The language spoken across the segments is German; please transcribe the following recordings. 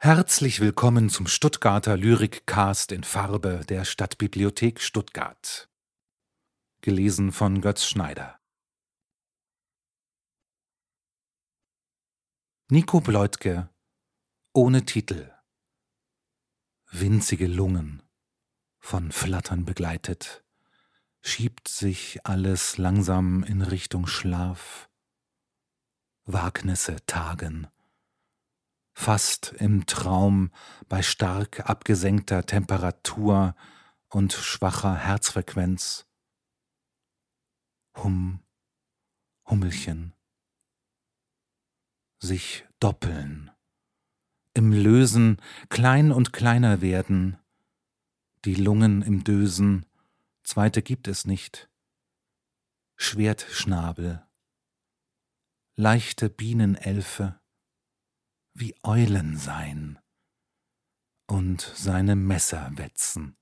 Herzlich willkommen zum Stuttgarter Lyrik-Cast in Farbe der Stadtbibliothek Stuttgart. Gelesen von Götz Schneider. Nico Bleutke ohne Titel. Winzige Lungen, von Flattern begleitet, schiebt sich alles langsam in Richtung Schlaf. Wagnisse tagen fast im Traum bei stark abgesenkter Temperatur und schwacher Herzfrequenz. Hum, Hummelchen. Sich doppeln, im Lösen klein und kleiner werden, die Lungen im Dösen, zweite gibt es nicht. Schwertschnabel, leichte Bienenelfe, wie Eulen sein und seine Messer wetzen.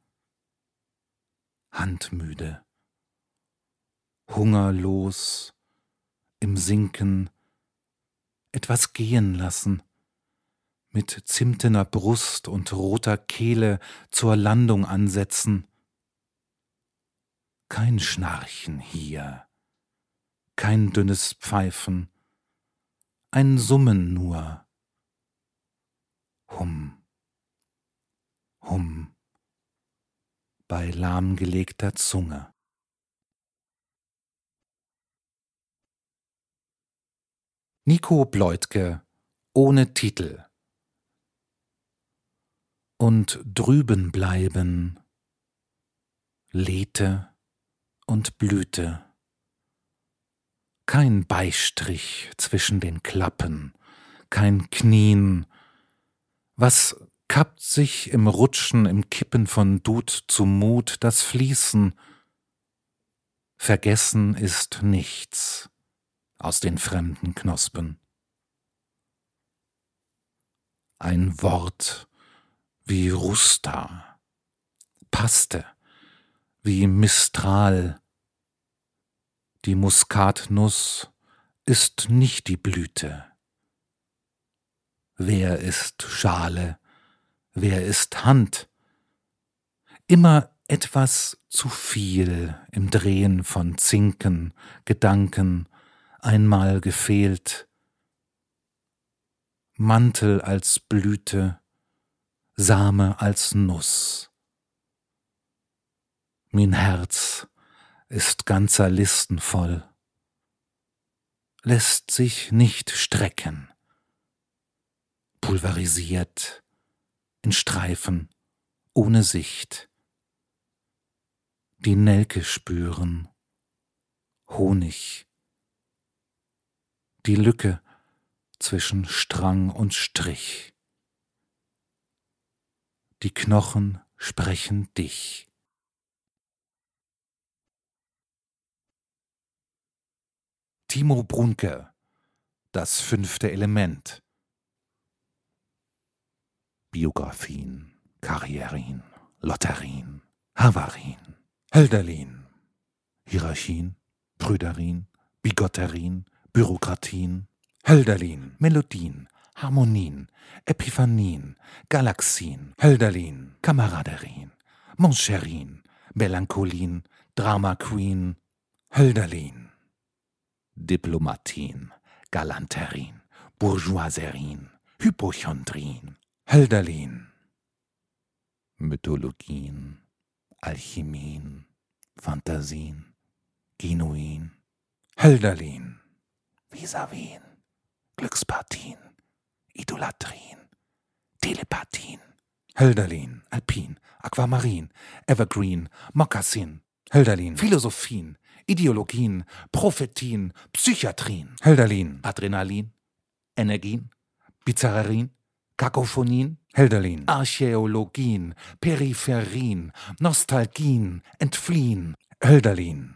Handmüde, hungerlos, im Sinken, etwas gehen lassen, mit zimtener Brust und roter Kehle zur Landung ansetzen. Kein Schnarchen hier, kein dünnes Pfeifen, ein Summen nur Hum, Hum, bei lahmgelegter Zunge. Nico Bleutke ohne Titel und drüben bleiben Lethe und Blüte. Kein Beistrich zwischen den Klappen, kein Knien was kappt sich im Rutschen, im Kippen von Dut zu Mut das Fließen? Vergessen ist nichts aus den fremden Knospen. Ein Wort wie Rusta, Paste wie Mistral. Die Muskatnuss ist nicht die Blüte wer ist Schale, wer ist Hand. Immer etwas zu viel im Drehen von Zinken, Gedanken, einmal gefehlt. Mantel als Blüte, Same als Nuss. Mein Herz ist ganzer Listen voll, lässt sich nicht strecken pulverisiert, in Streifen, ohne Sicht. Die Nelke spüren, Honig, die Lücke zwischen Strang und Strich. Die Knochen sprechen dich. Timo Brunke, das fünfte Element. Biografien, Karrierien, Lotterien, Havarien, Hölderlin, Hierarchien, Prüderien, Bigotterien, Bürokratien, Hölderlin, Melodien, Harmonien, Epiphanien, Galaxien, Hölderlin, Kameraderien, Moncherin, Melancholien, Drama Queen, Hölderlin, Diplomatien, Galanterien, Bourgeoiserien, Hypochondrien, Hölderlin. Mythologien, Alchemien, Fantasien, Genuin, Hölderlin, Visavin, Glückspartien, Idolatrien, Telepathien, Hölderlin, Alpin, Aquamarin, Evergreen, Mokassin, Hölderlin, Philosophien, Ideologien, Prophetien, Psychiatrien, Hölderlin, Adrenalin, Energien, Bizarrerin, Kakophonien, Hölderlin, Archäologien, Peripherien, Nostalgien, Entfliehen, Hölderlin,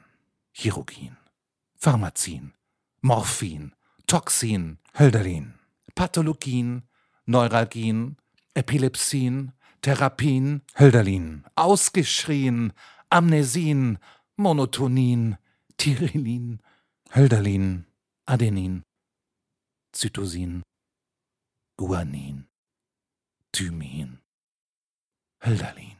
Chirurgien, Pharmazien, Morphin, Toxin, Hölderlin, Pathologien, Neuralgien, Epilepsien, Therapien, Hölderlin, ausgeschrien, Amnesien, Monotonien, Tyrillin, Hölderlin, Adenin, Zytosin, Guanin. Thymin, Hölderlin.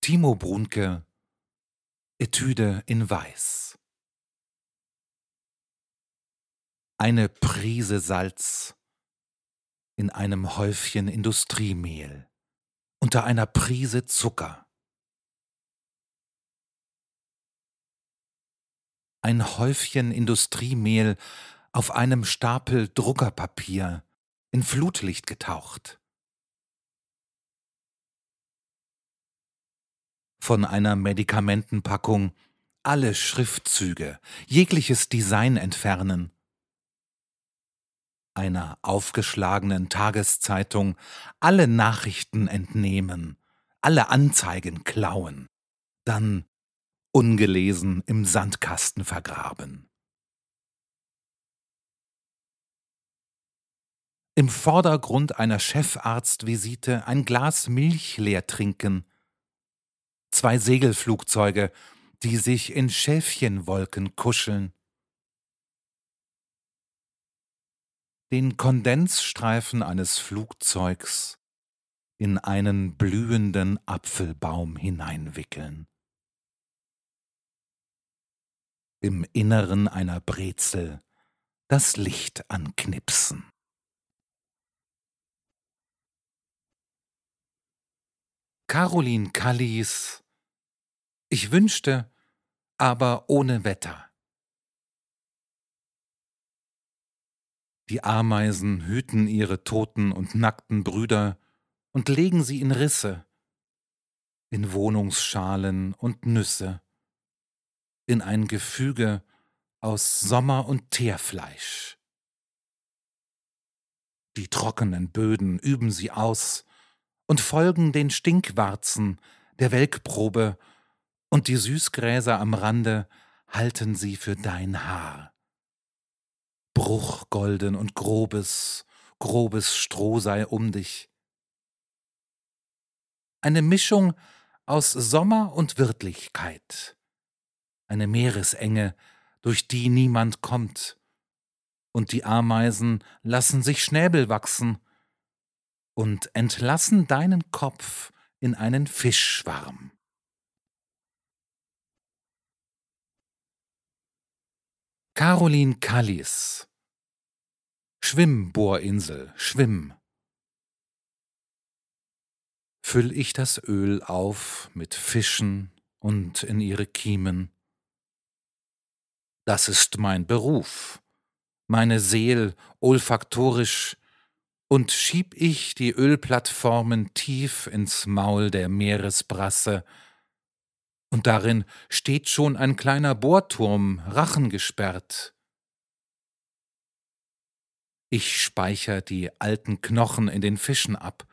Timo Brunke Etüde in Weiß Eine Prise Salz in einem Häufchen Industriemehl unter einer Prise Zucker. Ein Häufchen Industriemehl auf einem Stapel Druckerpapier in Flutlicht getaucht. von einer Medikamentenpackung alle Schriftzüge, jegliches Design entfernen, einer aufgeschlagenen Tageszeitung alle Nachrichten entnehmen, alle Anzeigen klauen, dann ungelesen im Sandkasten vergraben. Im Vordergrund einer Chefarztvisite ein Glas Milch leer trinken, zwei Segelflugzeuge, die sich in Schäfchenwolken kuscheln. Den Kondensstreifen eines Flugzeugs in einen blühenden Apfelbaum hineinwickeln. Im Inneren einer Brezel das Licht anknipsen. Caroline Kallis ich wünschte, aber ohne Wetter. Die Ameisen hüten ihre toten und nackten Brüder und legen sie in Risse, in Wohnungsschalen und Nüsse, in ein Gefüge aus Sommer- und Teerfleisch. Die trockenen Böden üben sie aus und folgen den Stinkwarzen der Welkprobe und die Süßgräser am Rande halten sie für dein Haar. Bruchgolden und grobes, grobes Stroh sei um dich. Eine Mischung aus Sommer und Wirtlichkeit, eine Meeresenge, durch die niemand kommt, und die Ameisen lassen sich Schnäbel wachsen und entlassen deinen Kopf in einen Fischschwarm. Caroline Kallis Schwimmbohrinsel, Schwimm. Füll ich das Öl auf mit Fischen und in ihre Kiemen. Das ist mein Beruf, meine Seel olfaktorisch, und schieb ich die Ölplattformen tief ins Maul der Meeresbrasse, und darin steht schon ein kleiner Bohrturm, Rachen gesperrt. Ich speicher die alten Knochen in den Fischen ab,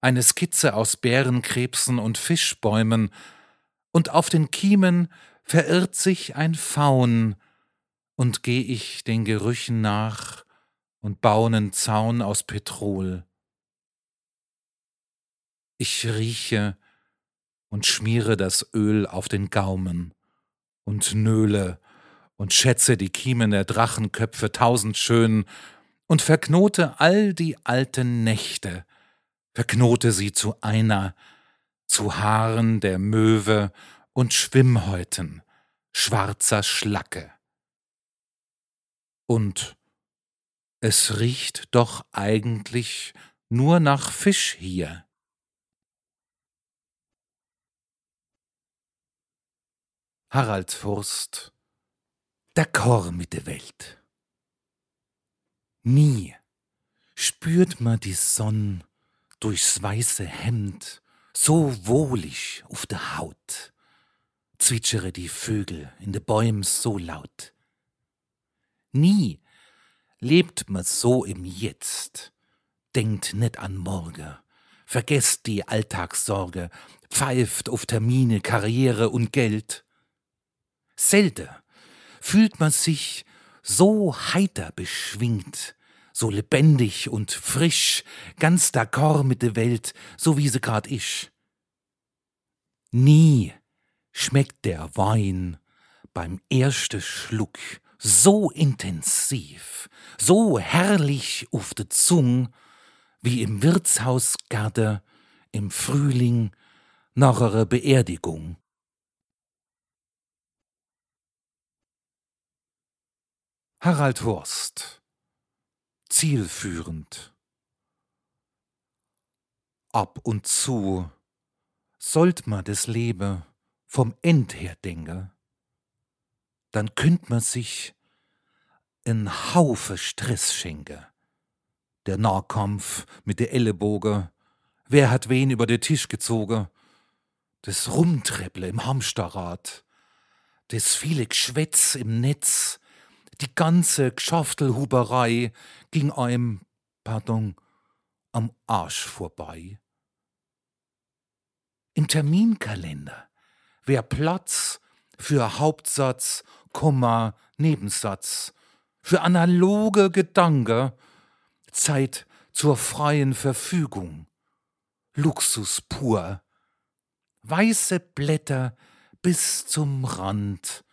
eine Skizze aus Bärenkrebsen und Fischbäumen, und auf den Kiemen verirrt sich ein Faun, und geh ich den Gerüchen nach und bau nen Zaun aus Petrol. Ich rieche und schmiere das Öl auf den Gaumen und nöle und schätze die Kiemen der Drachenköpfe tausendschön und verknote all die alten Nächte, verknote sie zu einer, zu Haaren der Möwe und Schwimmhäuten schwarzer Schlacke. Und es riecht doch eigentlich nur nach Fisch hier. Harald Furst D'accord mit der Welt. Nie spürt man die Sonn durchs weiße Hemd so wohlig auf der Haut, zwitschere die Vögel in de Bäumen so laut. Nie lebt man so im Jetzt, denkt net an morgen, vergesst die Alltagssorge, pfeift auf Termine, Karriere und Geld. Selten fühlt man sich so heiter beschwingt, so lebendig und frisch, ganz d'accord mit der Welt, so wie sie grad isch. Nie schmeckt der Wein beim ersten Schluck so intensiv, so herrlich auf de Zung, wie im Wirtshausgarten im Frühling nach einer Beerdigung. Harald Horst Zielführend Ab und zu sollt ma das Leben vom End her denken, dann könnt man sich en Haufe Stress schenken. Der Nahkampf mit der Ellenbogen, wer hat wen über den Tisch gezogen, das Rumträpple im Hamsterrad, das viele Geschwätz im Netz, die ganze Geschaftelhuberei ging einem, pardon, am Arsch vorbei. Im Terminkalender. Wär Platz für Hauptsatz, Komma, Nebensatz, für analoge Gedanke, Zeit zur freien Verfügung, Luxus pur, weiße Blätter bis zum Rand.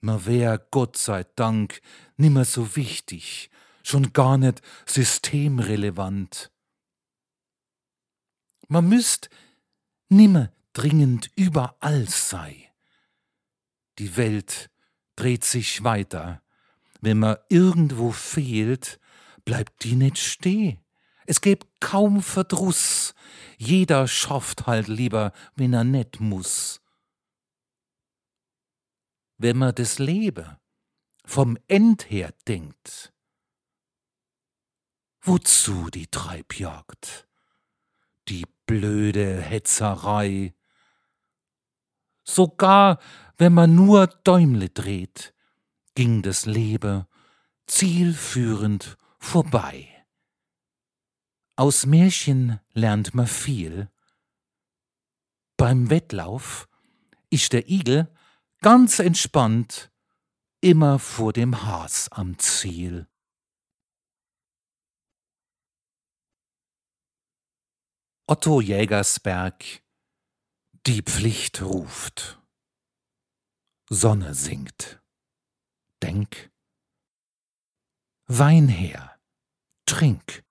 Ma wär Gott sei Dank nimmer so wichtig, schon gar nicht systemrelevant. Man müsst nimmer dringend überall sei. Die Welt dreht sich weiter. Wenn man irgendwo fehlt, bleibt die nicht steh. Es gäb kaum Verdruss. Jeder schafft halt lieber, wenn er net muss. Wenn man das Leben vom End her denkt, wozu die Treibjagd? Die blöde Hetzerei. Sogar wenn man nur Däumle dreht, ging das Leben zielführend vorbei. Aus Märchen lernt man viel. Beim Wettlauf ist der Igel ganz entspannt immer vor dem Haas am Ziel. Otto Jägersberg Die Pflicht ruft. Sonne singt. Denk. Wein her. Trink.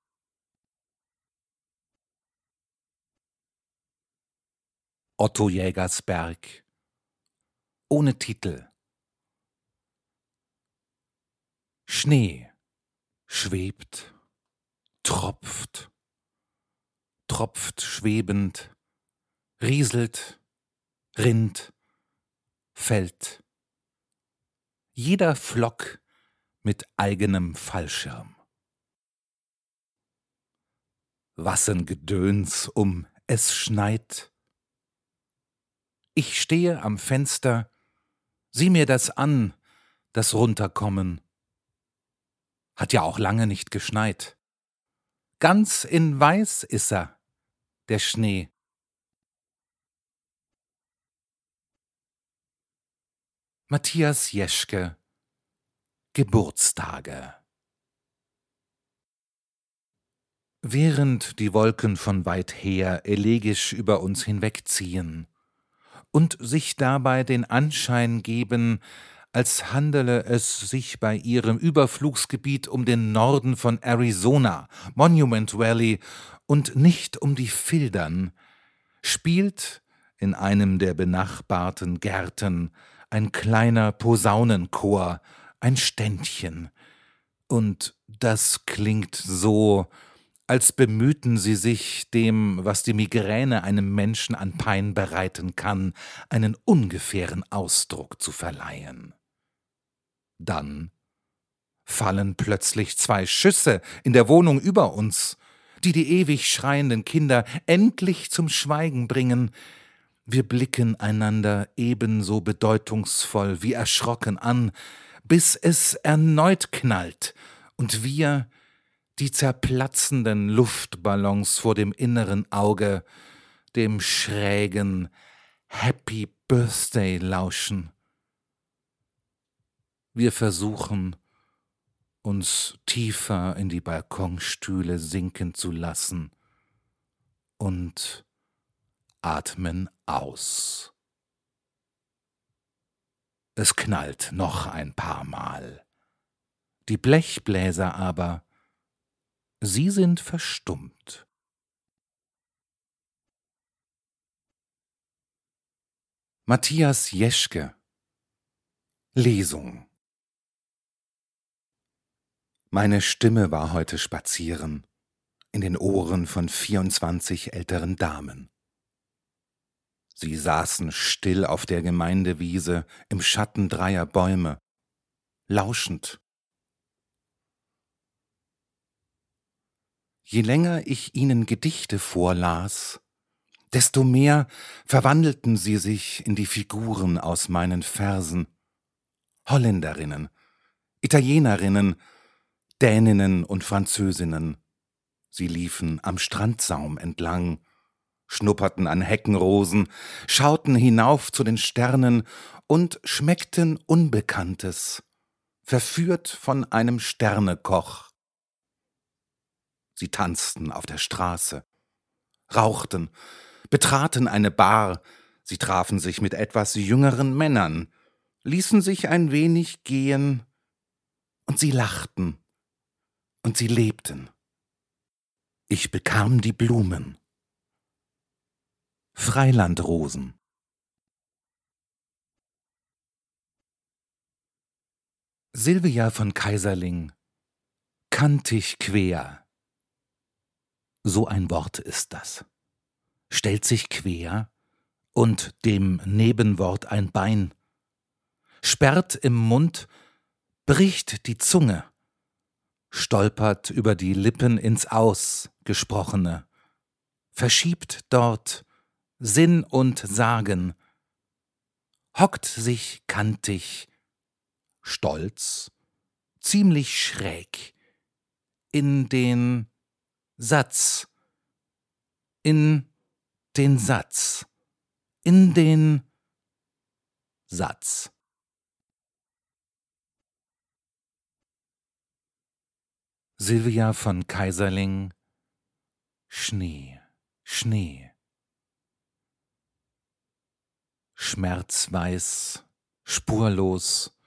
Otto Jägersberg ohne Titel Schnee schwebt, tropft, tropft schwebend, rieselt, rinnt, fällt. Jeder Flock mit eigenem Fallschirm. Wassen Gedöns um es schneit. Ich stehe am Fenster, sieh mir das an, das Runterkommen. Hat ja auch lange nicht geschneit. Ganz in Weiß ist er, der Schnee. Matthias Jeschke. Geburtstage. Während die Wolken von weit her elegisch über uns hinwegziehen und sich dabei den Anschein geben, als handele es sich bei ihrem Überflugsgebiet um den Norden von Arizona, Monument Valley, und nicht um die Fildern, spielt in einem der benachbarten Gärten ein kleiner Posaunenchor, ein Ständchen. Und das klingt so, als bemühten sie sich, dem, was die Migräne einem Menschen an Pein bereiten kann, einen ungefähren Ausdruck zu verleihen. Dann fallen plötzlich zwei Schüsse in der Wohnung über uns, die die ewig schreienden Kinder endlich zum Schweigen bringen. Wir blicken einander ebenso bedeutungsvoll wie erschrocken an, bis es erneut knallt und wir die zerplatzenden Luftballons vor dem inneren Auge, dem schrägen Happy Birthday lauschen. Wir versuchen, uns tiefer in die Balkonstühle sinken zu lassen und atmen aus. Es knallt noch ein paar Mal. Die Blechbläser aber, sie sind verstummt. Matthias Jeschke Lesung Meine Stimme war heute spazieren in den Ohren von vierundzwanzig älteren Damen. Sie saßen still auf der Gemeindewiese im Schatten dreier Bäume, lauschend. Je länger ich ihnen Gedichte vorlas, desto mehr verwandelten sie sich in die Figuren aus meinen Versen. Holländerinnen, Italienerinnen, Däninnen und Französinnen. Sie liefen am Strandsaum entlang, schnupperten an Heckenrosen, schauten hinauf zu den Sternen und schmeckten Unbekanntes, verführt von einem Sternekoch. Sie tanzten auf der Straße, rauchten, betraten eine Bar, sie trafen sich mit etwas jüngeren Männern, ließen sich ein wenig gehen, und sie lachten, und sie lebten. Ich bekam die Blumen. Freilandrosen. Silvia von Kaiserling, kantig quer. So ein Wort ist das stellt sich quer und dem Nebenwort ein Bein, sperrt im Mund, bricht die Zunge, stolpert über die Lippen ins Aus gesprochene, verschiebt dort Sinn und Sagen, hockt sich kantig, stolz, ziemlich schräg, in den Satz, in den Satz, in den Satz. Silvia von Kaiserling Schnee, Schnee. Schmerzweiß, spurlos,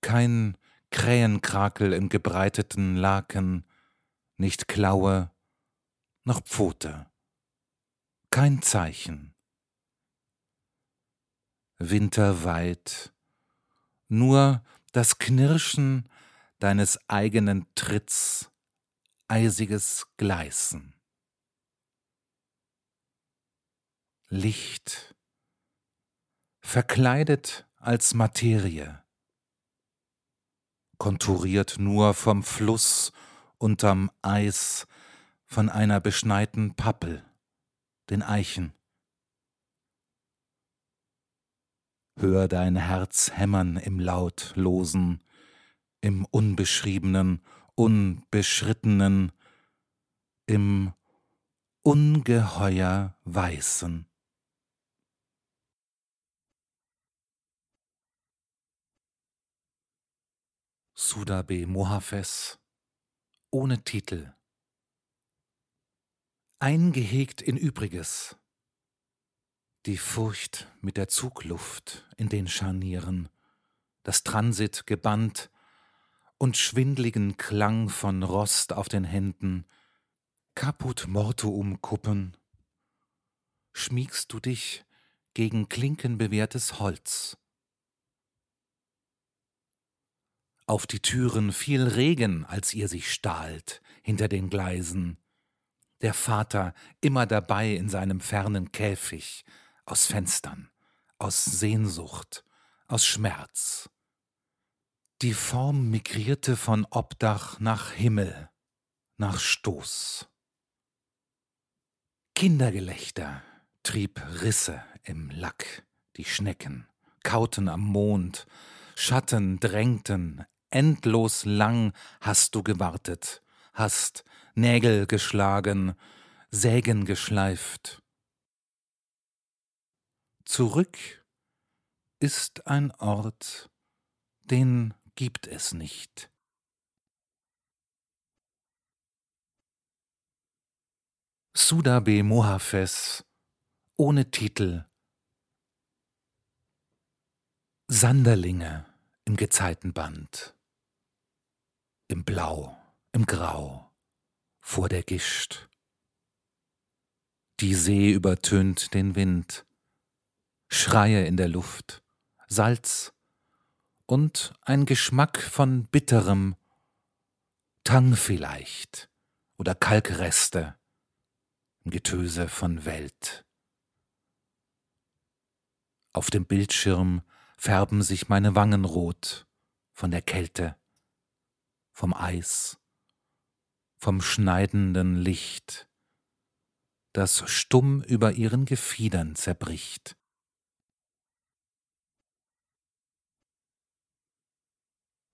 kein Krähenkrakel im gebreiteten Laken, nicht Klaue, noch Pfote kein Zeichen. Winterweit, nur das Knirschen deines eigenen Tritts, eisiges Gleißen. Licht, verkleidet als Materie, konturiert nur vom Fluss unterm Eis von einer beschneiten Pappel den Eichen. Hör dein Herz hämmern im Lautlosen, im Unbeschriebenen, Unbeschrittenen, im ungeheuer Weißen. Sudabe Mohafes ohne Titel. Eingehegt in Übriges. Die Furcht mit der Zugluft in den Scharnieren, das Transit gebannt und schwindligen Klang von Rost auf den Händen, Caput mortuum Kuppen, schmiegst du dich gegen klinkenbewehrtes Holz. Auf die Türen fiel Regen, als ihr sich stahlt hinter den Gleisen, der Vater immer dabei in seinem fernen Käfig, aus Fenstern, aus Sehnsucht, aus Schmerz. Die Form migrierte von Obdach nach Himmel, nach Stoß. Kindergelächter trieb Risse im Lack, die Schnecken kauten am Mond, Schatten drängten, endlos lang hast du gewartet, hast Nägel geschlagen, Sägen geschleift. Zurück ist ein Ort, den gibt es nicht. Sudabe Mohafes ohne Titel Sanderlinge im Gezeitenband im Blau, im Grau, vor der Gischt. Die See übertönt den Wind, Schreie in der Luft, Salz und ein Geschmack von bitterem, Tang vielleicht oder Kalkreste im Getöse von Welt. Auf dem Bildschirm färben sich meine Wangen rot von der Kälte, vom Eis, vom schneidenden Licht, das stumm über ihren Gefiedern zerbricht.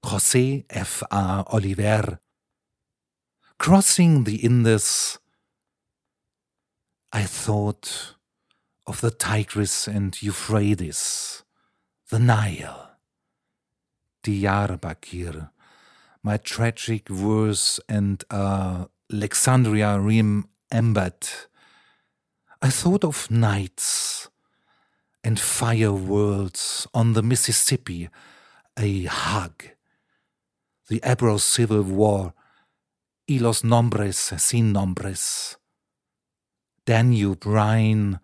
José F. A. Oliver Crossing the Indus I thought of the Tigris and Euphrates, the Nile, Diyarbakir, my tragic verse and uh, Alexandria remembered. I thought of nights and fire worlds on the Mississippi, a hug, the Ebro Civil War, y los nombres sin nombres, Danube, Rhine,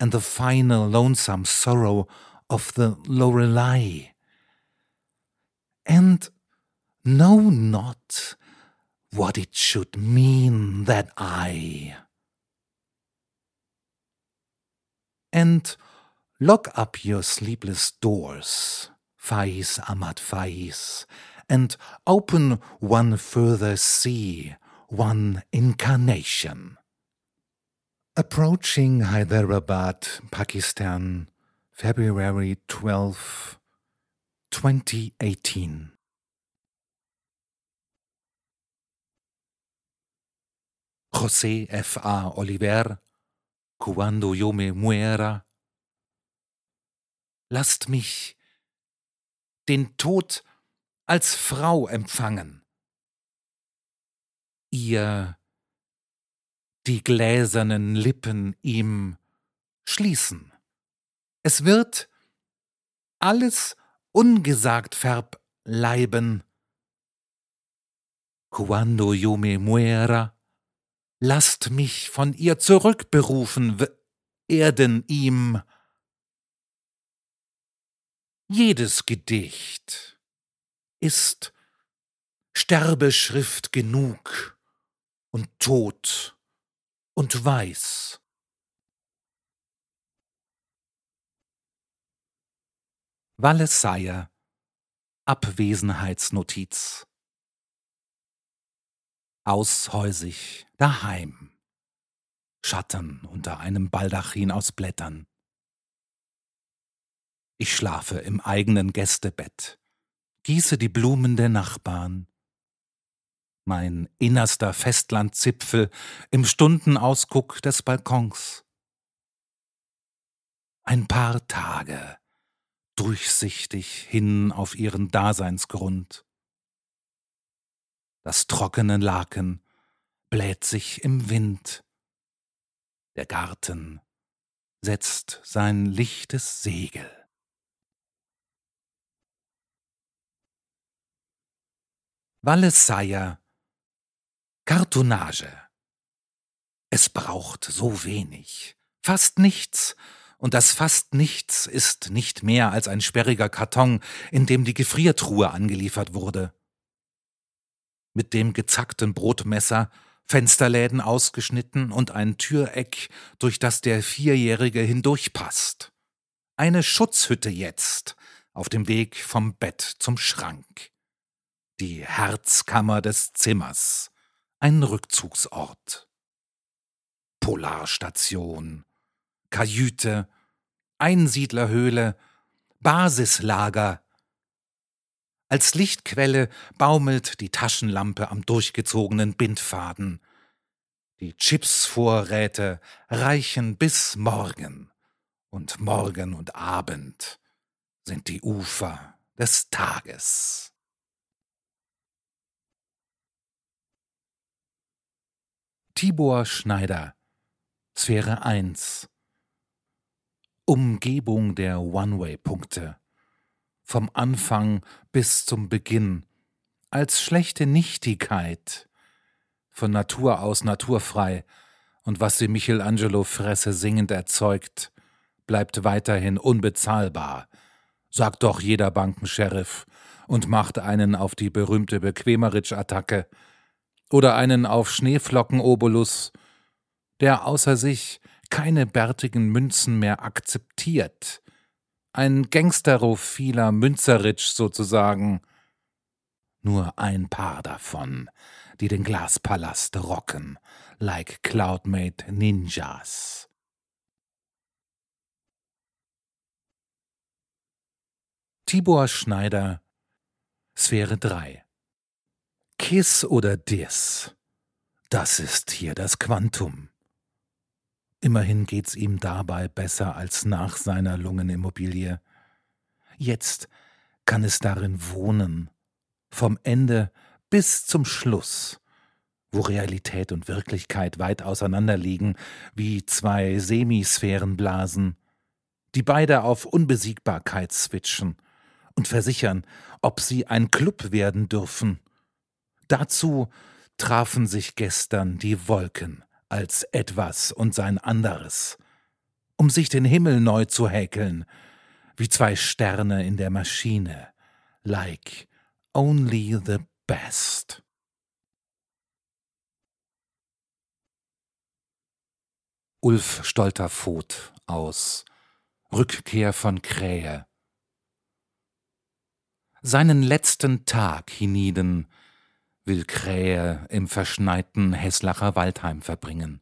and the final lonesome sorrow of the Lorelei. And know not what it should mean that I. And lock up your sleepless doors, Faiz Ahmad Faiz, and open one further sea, one incarnation. Approaching Hyderabad, Pakistan, February 12, 2018. José F. A. Oliver, Cuando yo me muera. Lasst mich den Tod als Frau empfangen. Ihr die gläsernen Lippen ihm schließen. Es wird alles ungesagt verbleiben. Cuando yo me muera, lasst mich von ihr zurückberufen werden ihm. Jedes Gedicht ist Sterbeschrift genug und Tod und weiß. Walleseier Abwesenheitsnotiz Aushäusig daheim Schatten unter einem Baldachin aus Blättern Ich schlafe im eigenen Gästebett, gieße die Blumen der Nachbarn, mein innerster Festlandzipfel im Stundenausguck des Balkons. Ein paar Tage, durchsichtig hin auf ihren Daseinsgrund. Das trockene Laken bläht sich im Wind. Der Garten setzt sein lichtes Segel. Walleseier Kartonage. Es braucht so wenig, fast nichts, und das fast nichts ist nicht mehr als ein sperriger Karton, in dem die Gefriertruhe angeliefert wurde. Mit dem gezackten Brotmesser, Fensterläden ausgeschnitten und ein Türeck, durch das der Vierjährige hindurchpasst. Eine Schutzhütte jetzt, auf dem Weg vom Bett zum Schrank. Die Herzkammer des Zimmers ein Rückzugsort. Polarstation, Kajüte, Einsiedlerhöhle, Basislager. Als Lichtquelle baumelt die Taschenlampe am durchgezogenen Bindfaden. Die Chipsvorräte reichen bis morgen, und morgen und Abend sind die Ufer des Tages. Tibor Schneider Sphäre 1 Umgebung der One-Way-Punkte vom Anfang bis zum Beginn als schlechte Nichtigkeit, von Natur aus naturfrei, und was die Michelangelo-Fresse singend erzeugt, bleibt weiterhin unbezahlbar, sagt doch jeder Bankensheriff und macht einen auf die berühmte Bequemeritsch-Attacke oder einen auf Schneeflocken-Obolus, der außer sich keine bärtigen Münzen mehr akzeptiert. Ein Gangsterophiler Münzeritsch sozusagen. Nur ein paar davon, die den Glaspalast rocken, like Cloudmate Ninjas. Tibor Schneider Sphäre 3 Kiss oder Dis? Das ist hier das Quantum. Immerhin geht's ihm dabei besser als nach seiner Lungenimmobilie. Jetzt kann es darin wohnen, vom Ende bis zum Schluss, wo Realität und Wirklichkeit weit auseinanderliegen, wie zwei Semisphärenblasen, die beide auf Unbesiegbarkeit switchen und versichern, ob sie ein Club werden dürfen. Dazu trafen sich gestern die Wolken als etwas und sein anderes, um sich den Himmel neu zu häkeln, wie zwei Sterne in der Maschine, like only the best. Ulf Stolterfoth aus Rückkehr von Krähe. Seinen letzten Tag hienieden will Krähe im verschneiten Heslacher Waldheim verbringen.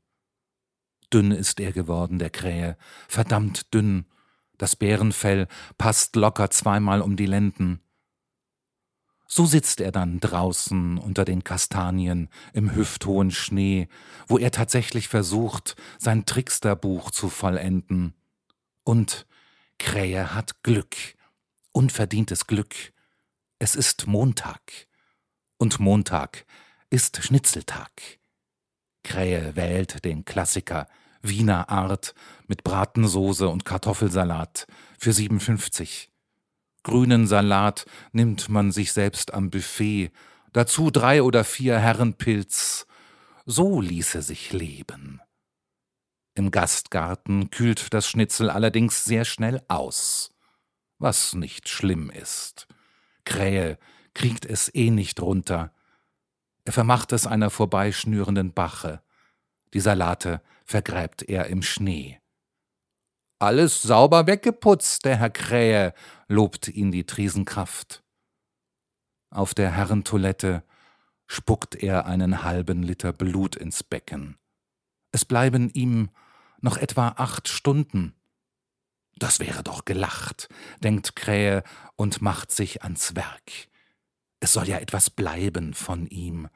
Dünn ist er geworden, der Krähe, verdammt dünn. Das Bärenfell passt locker zweimal um die Lenden. So sitzt er dann draußen unter den Kastanien im hüfthohen Schnee, wo er tatsächlich versucht, sein Tricksterbuch zu vollenden. Und Krähe hat Glück, unverdientes Glück. Es ist Montag und Montag ist Schnitzeltag. Krähe wählt den Klassiker Wiener Art mit Bratensoße und Kartoffelsalat für 57. Grünen Salat nimmt man sich selbst am Buffet, dazu drei oder vier Herrenpilz. So ließe sich leben. Im Gastgarten kühlt das Schnitzel allerdings sehr schnell aus, was nicht schlimm ist. Krähe kriegt es eh nicht runter. Er vermacht es einer vorbeischnürenden Bache. Die Salate vergräbt er im Schnee. Alles sauber weggeputzt, der Herr Krähe, lobt ihn die Triesenkraft. Auf der Herrentoilette spuckt er einen halben Liter Blut ins Becken. Es bleiben ihm noch etwa acht Stunden. Das wäre doch gelacht, denkt Krähe und macht sich ans Werk. Es soll ja etwas bleiben von ihm.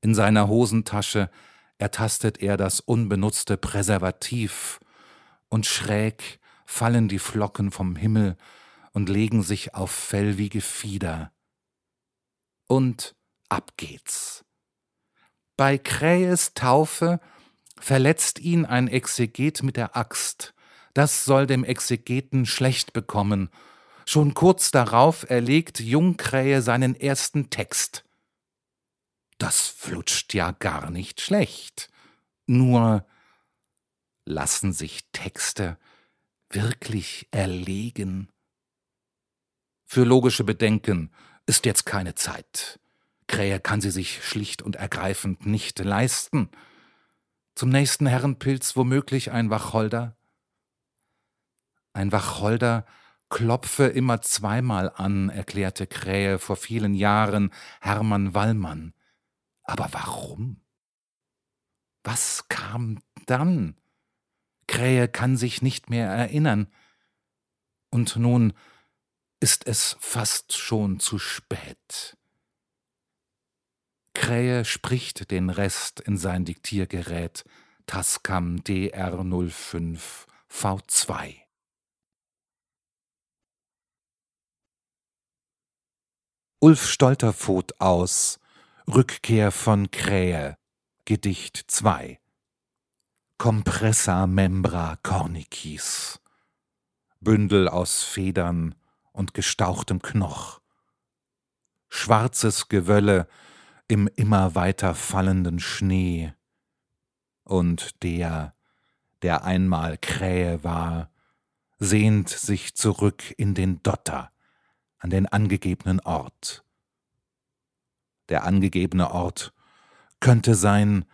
In seiner Hosentasche ertastet er das unbenutzte Präservativ, und schräg fallen die Flocken vom Himmel und legen sich auf Fell wie Gefieder. Und ab geht's. Bei Krähes Taufe verletzt ihn ein Exeget mit der Axt. Das soll dem Exegeten schlecht bekommen Schon kurz darauf erlegt Jungkrähe seinen ersten Text. Das flutscht ja gar nicht schlecht. Nur lassen sich Texte wirklich erlegen? Für logische Bedenken ist jetzt keine Zeit. Krähe kann sie sich schlicht und ergreifend nicht leisten. Zum nächsten Herrenpilz womöglich ein Wacholder? Ein Wacholder klopfe immer zweimal an, erklärte Krähe vor vielen Jahren Hermann Wallmann. Aber warum? Was kam dann? Krähe kann sich nicht mehr erinnern. Und nun ist es fast schon zu spät. Krähe spricht den Rest in sein Diktiergerät Tascam DR05 V2. Ulf Stolterfoth aus Rückkehr von Krähe Gedicht 2 Compressa membra cornicis. Bündel aus Federn und gestauchtem Knoch. Schwarzes Gewölle im immer weiter fallenden Schnee. Und der, der einmal Krähe war, sehnt sich zurück in den Dotter, an den angegebenen Ort. Der angegebene Ort könnte sein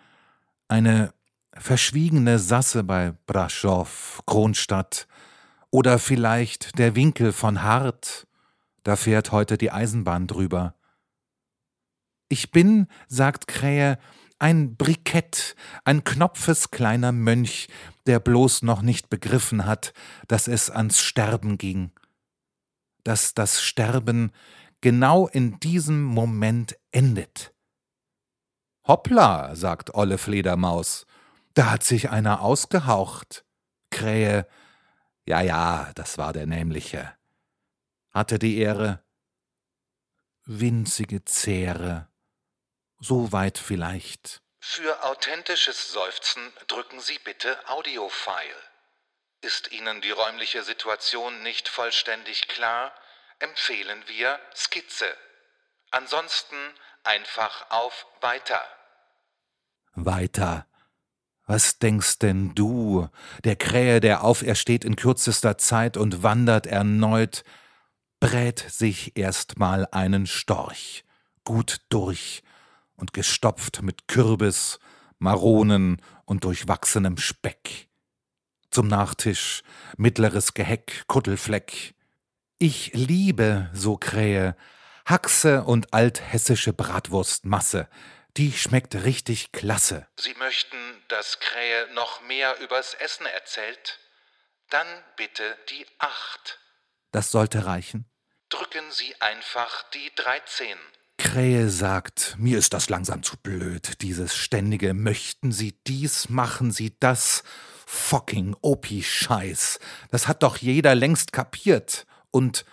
eine verschwiegene Sasse bei Braschow, Kronstadt, oder vielleicht der Winkel von Hart, da fährt heute die Eisenbahn drüber. Ich bin, sagt Krähe, ein Brikett, ein knopfes kleiner Mönch, der bloß noch nicht begriffen hat, dass es ans Sterben ging, dass das Sterben genau in diesem Moment endet. Hoppla, sagt Olle Fledermaus, da hat sich einer ausgehaucht. Krähe, ja, ja, das war der nämliche. Hatte die Ehre. Winzige Zähre. So weit vielleicht. Für authentisches Seufzen drücken Sie bitte Audiofile. Ist Ihnen die räumliche Situation nicht vollständig klar, empfehlen wir Skizze. Ansonsten einfach auf Weiter. Weiter. Was denkst denn du, der Krähe, der aufersteht in kürzester Zeit und wandert erneut, brät sich erstmal einen Storch, gut durch und gestopft mit Kürbis, Maronen und durchwachsenem Speck. Zum Nachtisch mittleres Geheck, Kuttelfleck. Ich liebe, so Krähe, Haxe und althessische Bratwurstmasse. Die schmeckt richtig klasse. Sie möchten, dass Krähe noch mehr übers Essen erzählt? Dann bitte die acht. Das sollte reichen. Drücken Sie einfach die 13. Krähe sagt, mir ist das langsam zu blöd, dieses ständige Möchten Sie dies, machen Sie das, fucking Opi-Scheiß. Das hat doch jeder längst kapiert. Und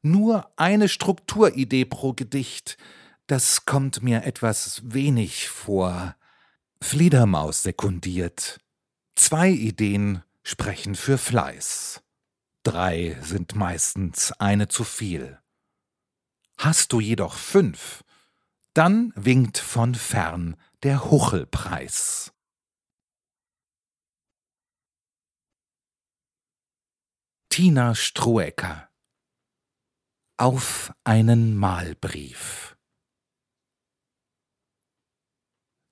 nur eine Strukturidee pro Gedicht, das kommt mir etwas wenig vor. Fledermaus sekundiert. Zwei Ideen sprechen für Fleiß. Drei sind meistens eine zu viel. Hast du jedoch fünf, dann winkt von fern der Huchelpreis. Tina Stroecker Auf einen Malbrief.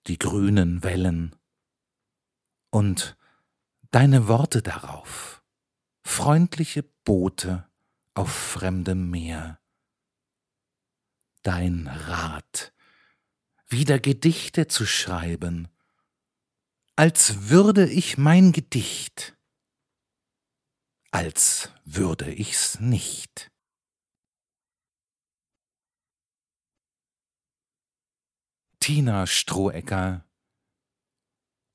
Die grünen Wellen. Und deine Worte darauf. Freundliche Boote auf fremdem Meer. Dein Rat, wieder Gedichte zu schreiben, als würde ich mein Gedicht, als würde ich's nicht. Tina Strohecker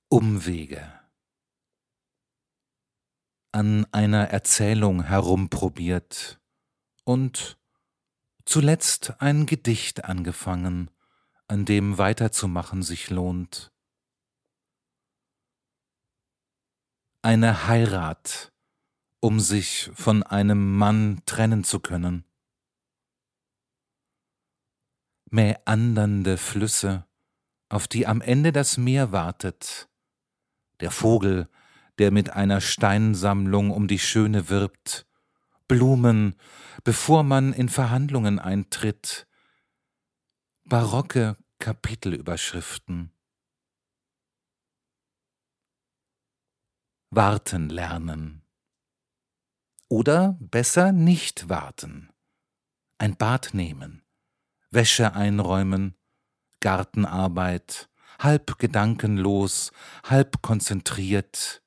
Umwege an einer Erzählung herumprobiert und zuletzt ein Gedicht angefangen, an dem weiterzumachen sich lohnt. Eine Heirat, um sich von einem Mann trennen zu können. Mäandernde Flüsse, auf die am Ende das Meer wartet, der Vogel, der mit einer Steinsammlung um die Schöne wirbt, Blumen, bevor man in Verhandlungen eintritt, barocke Kapitelüberschriften. Warten lernen. Oder besser nicht warten. Ein Bad nehmen, Wäsche einräumen, Gartenarbeit, halb gedankenlos, halb konzentriert,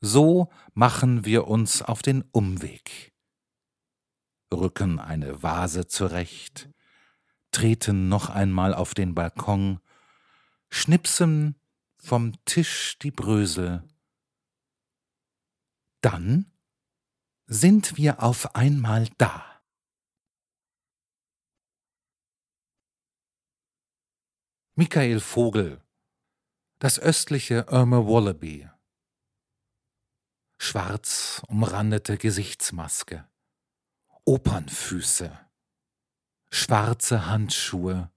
so machen wir uns auf den Umweg, rücken eine Vase zurecht, treten noch einmal auf den Balkon, schnipsen vom Tisch die Brösel. Dann sind wir auf einmal da. Michael Vogel Das östliche Irma Wallaby schwarz umrandete Gesichtsmaske, Opernfüße, schwarze Handschuhe.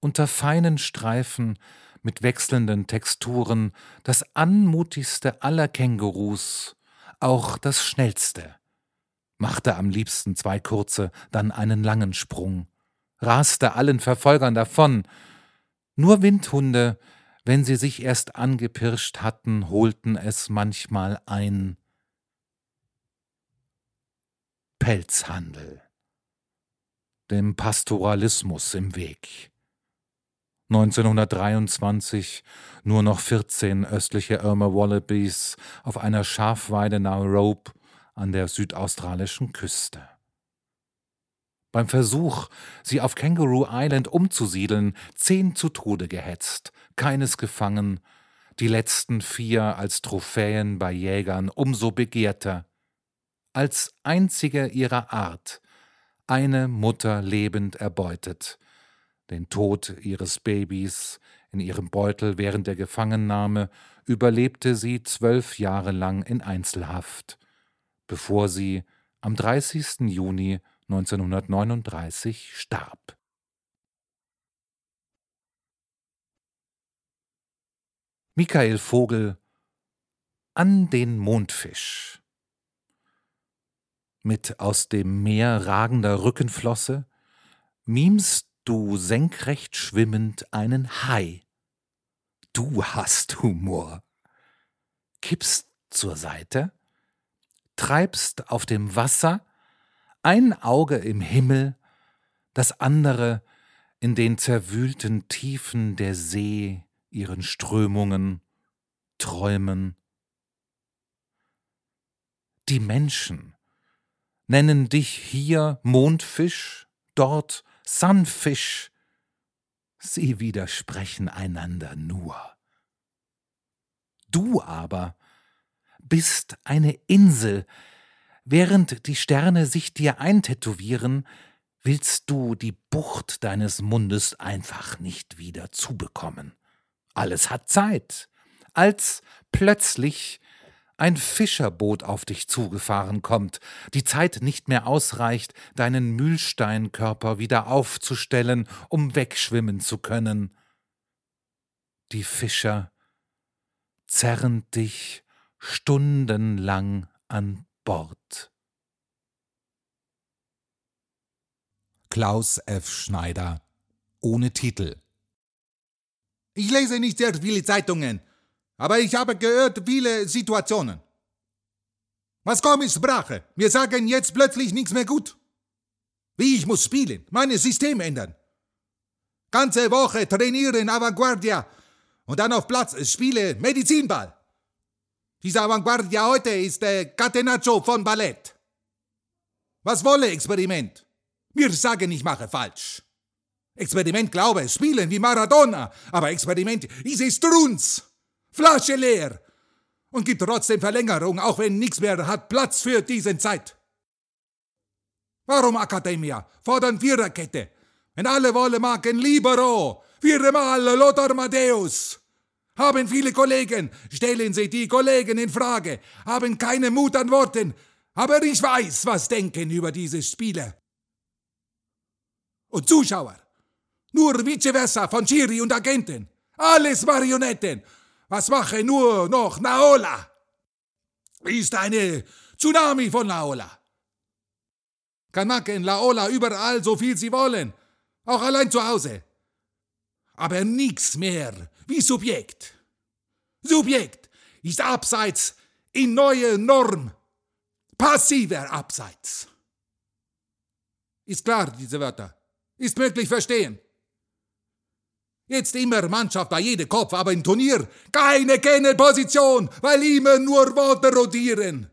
Unter feinen Streifen mit wechselnden Texturen das anmutigste aller Kängurus, auch das schnellste. Machte am liebsten zwei kurze, dann einen langen Sprung, raste allen Verfolgern davon. Nur Windhunde, wenn sie sich erst angepirscht hatten, holten es manchmal ein. Pelzhandel. Dem Pastoralismus im Weg. 1923 nur noch 14 östliche Irma Wallabies auf einer Schafweide nahe Rope an der südaustralischen Küste. Beim Versuch, sie auf Kangaroo Island umzusiedeln, zehn zu Tode gehetzt, keines gefangen, die letzten vier als Trophäen bei Jägern umso begehrter. Als einzige ihrer Art, eine Mutter lebend erbeutet, den Tod ihres Babys in ihrem Beutel während der Gefangennahme überlebte sie zwölf Jahre lang in Einzelhaft, bevor sie am 30. Juni 1939 starb. Michael Vogel An den Mondfisch Mit aus dem Meer ragender Rückenflosse mimst du senkrecht schwimmend einen Hai. Du hast Humor. Kippst zur Seite, treibst auf dem Wasser, ein Auge im Himmel, das andere in den zerwühlten Tiefen der See ihren Strömungen, Träumen. Die Menschen nennen dich hier Mondfisch, dort Sunfish. Sie widersprechen einander nur. Du aber bist eine Insel, während die Sterne sich dir eintätowieren, willst du die Bucht deines Mundes einfach nicht wieder zubekommen. Alles hat Zeit. Als plötzlich ein Fischerboot auf dich zugefahren kommt, die Zeit nicht mehr ausreicht, deinen Mühlsteinkörper wieder aufzustellen, um wegschwimmen zu können. Die Fischer zerren dich stundenlang an Bord. Klaus F. Schneider ohne Titel ich lese nicht sehr viele Zeitungen, aber ich habe gehört viele Situationen. Was komisch Sprache. Wir sagen jetzt plötzlich nichts mehr gut. Wie ich muss spielen, meine System ändern. Ganze Woche trainieren Avantguardia und dann auf Platz spiele Medizinball. Dieser Avantguardia heute ist der Catenaccio von Ballett. Was wolle Experiment? Wir sagen, ich mache falsch. Experiment glaube, spielen wie Maradona, aber Experiment ist es Strunz. Flasche leer. Und gibt trotzdem Verlängerung, auch wenn nichts mehr hat Platz für diesen Zeit. Warum Academia? Fordern Viererkette. Wenn alle wollen, machen Libero. Viermal Lothar Matthäus. Haben viele Kollegen, stellen Sie die Kollegen in Frage, haben keine Mut an Worten, aber ich weiß, was denken über diese Spiele. Und Zuschauer, nur vice versa von Chiri und Agenten. Alles Marionetten. Was mache nur noch Naola? Ist eine Tsunami von Naola. Kann machen Laola überall so viel sie wollen. Auch allein zu Hause. Aber nichts mehr wie Subjekt. Subjekt ist abseits in neue Norm. Passiver Abseits. Ist klar, diese Wörter. Ist möglich verstehen. Jetzt immer Mannschaft bei jedem Kopf, aber im Turnier keine Kennelposition, weil immer nur Worte rotieren.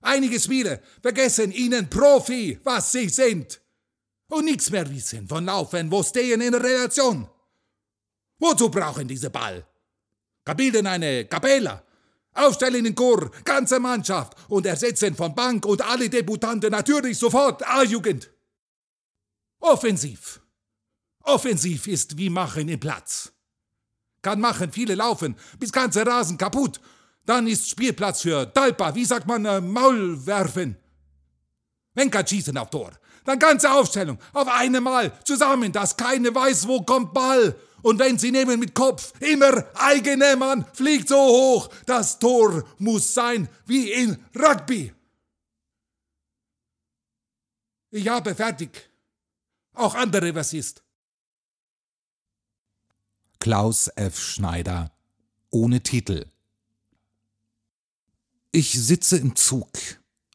Einige Spieler vergessen ihnen Profi, was sie sind. Und nichts mehr wissen von Laufen, wo stehen in Relation. Wozu brauchen diese Ball? Bilden eine Kapella, aufstellen den Chor, ganze Mannschaft und ersetzen von Bank und alle Debutanten natürlich sofort A-Jugend. Offensiv. Offensiv ist wie machen im Platz. Kann machen, viele laufen, bis ganze Rasen kaputt. Dann ist Spielplatz für Talpa, wie sagt man, äh, Maul. Wenn kann schießen auf Tor, dann ganze Aufstellung, auf einmal, zusammen, dass keine weiß, wo kommt Ball. Und wenn sie nehmen mit Kopf, immer eigene Mann, fliegt so hoch, das Tor muss sein wie in Rugby. Ich habe fertig. Auch andere, was ist. Klaus F. Schneider ohne Titel. Ich sitze im Zug.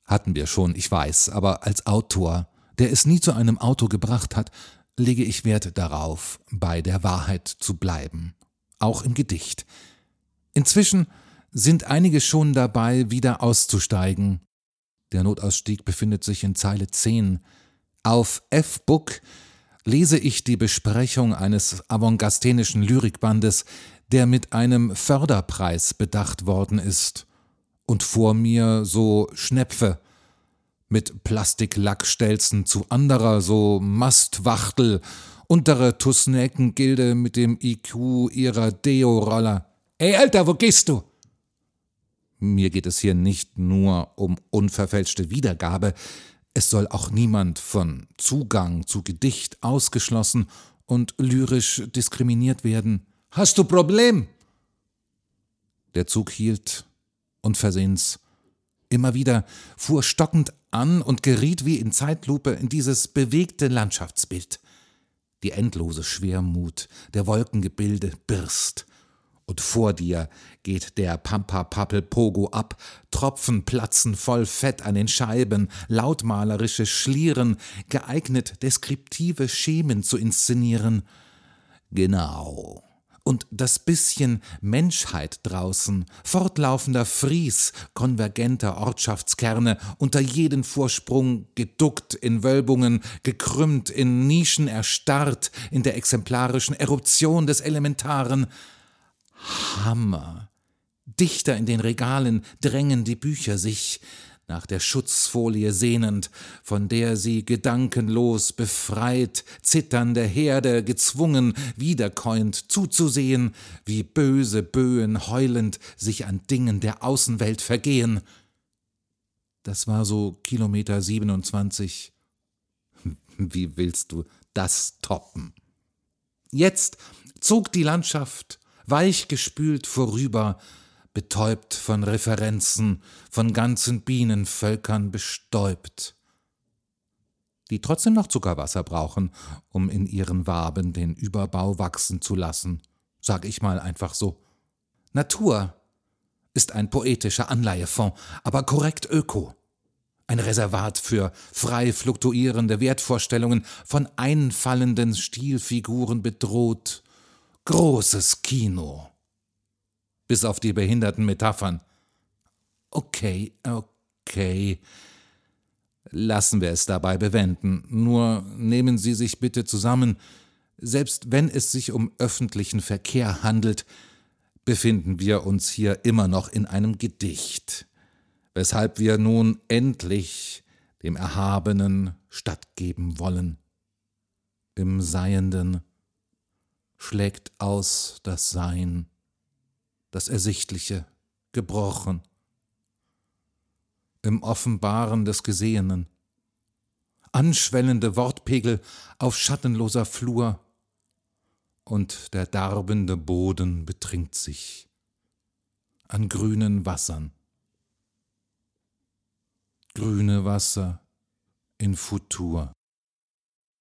Hatten wir schon, ich weiß, aber als Autor, der es nie zu einem Auto gebracht hat, lege ich Wert darauf, bei der Wahrheit zu bleiben, auch im Gedicht. Inzwischen sind einige schon dabei, wieder auszusteigen. Der Notausstieg befindet sich in Zeile 10. Auf F-Book lese ich die Besprechung eines avantgasthenischen Lyrikbandes, der mit einem Förderpreis bedacht worden ist. Und vor mir so Schnepfe mit Plastiklackstelzen zu anderer, so Mastwachtel, untere Tusnekengilde mit dem IQ ihrer Deo-Roller. Ey, Alter, wo gehst du? Mir geht es hier nicht nur um unverfälschte Wiedergabe, es soll auch niemand von Zugang zu Gedicht ausgeschlossen und lyrisch diskriminiert werden. Hast du Problem? Der Zug hielt unversehens. Immer wieder fuhr stockend an und geriet wie in Zeitlupe in dieses bewegte Landschaftsbild. Die endlose Schwermut der Wolkengebilde birst und vor dir geht der Pampa-Pappel-Pogo ab, Tropfen platzen voll Fett an den Scheiben, lautmalerische Schlieren, geeignet, deskriptive Schemen zu inszenieren. Genau. Und das bisschen Menschheit draußen, fortlaufender Fries konvergenter Ortschaftskerne, unter jeden Vorsprung geduckt in Wölbungen, gekrümmt in Nischen erstarrt, in der exemplarischen Eruption des Elementaren, Hammer. Dichter in den Regalen drängen die Bücher sich, nach der Schutzfolie sehnend, von der sie gedankenlos befreit, zitternde Herde gezwungen, wiederkäuend zuzusehen, wie böse Böen heulend sich an Dingen der Außenwelt vergehen. Das war so Kilometer 27. Wie willst du das toppen? Jetzt zog die Landschaft weichgespült vorüber, betäubt von Referenzen, von ganzen Bienenvölkern bestäubt, die trotzdem noch Zuckerwasser brauchen, um in ihren Waben den Überbau wachsen zu lassen, sag ich mal einfach so. Natur ist ein poetischer Anleihefonds, aber korrekt öko. Ein Reservat für frei fluktuierende Wertvorstellungen von einfallenden Stilfiguren bedroht Großes Kino. Bis auf die behinderten Metaphern. Okay, okay. Lassen wir es dabei bewenden. Nur nehmen Sie sich bitte zusammen. Selbst wenn es sich um öffentlichen Verkehr handelt, befinden wir uns hier immer noch in einem Gedicht, weshalb wir nun endlich dem Erhabenen stattgeben wollen. Im Seienden schlägt aus das Sein, das Ersichtliche, gebrochen. Im Offenbaren des Gesehenen, anschwellende Wortpegel auf schattenloser Flur, und der darbende Boden betrinkt sich an grünen Wassern. Grüne Wasser in Futur.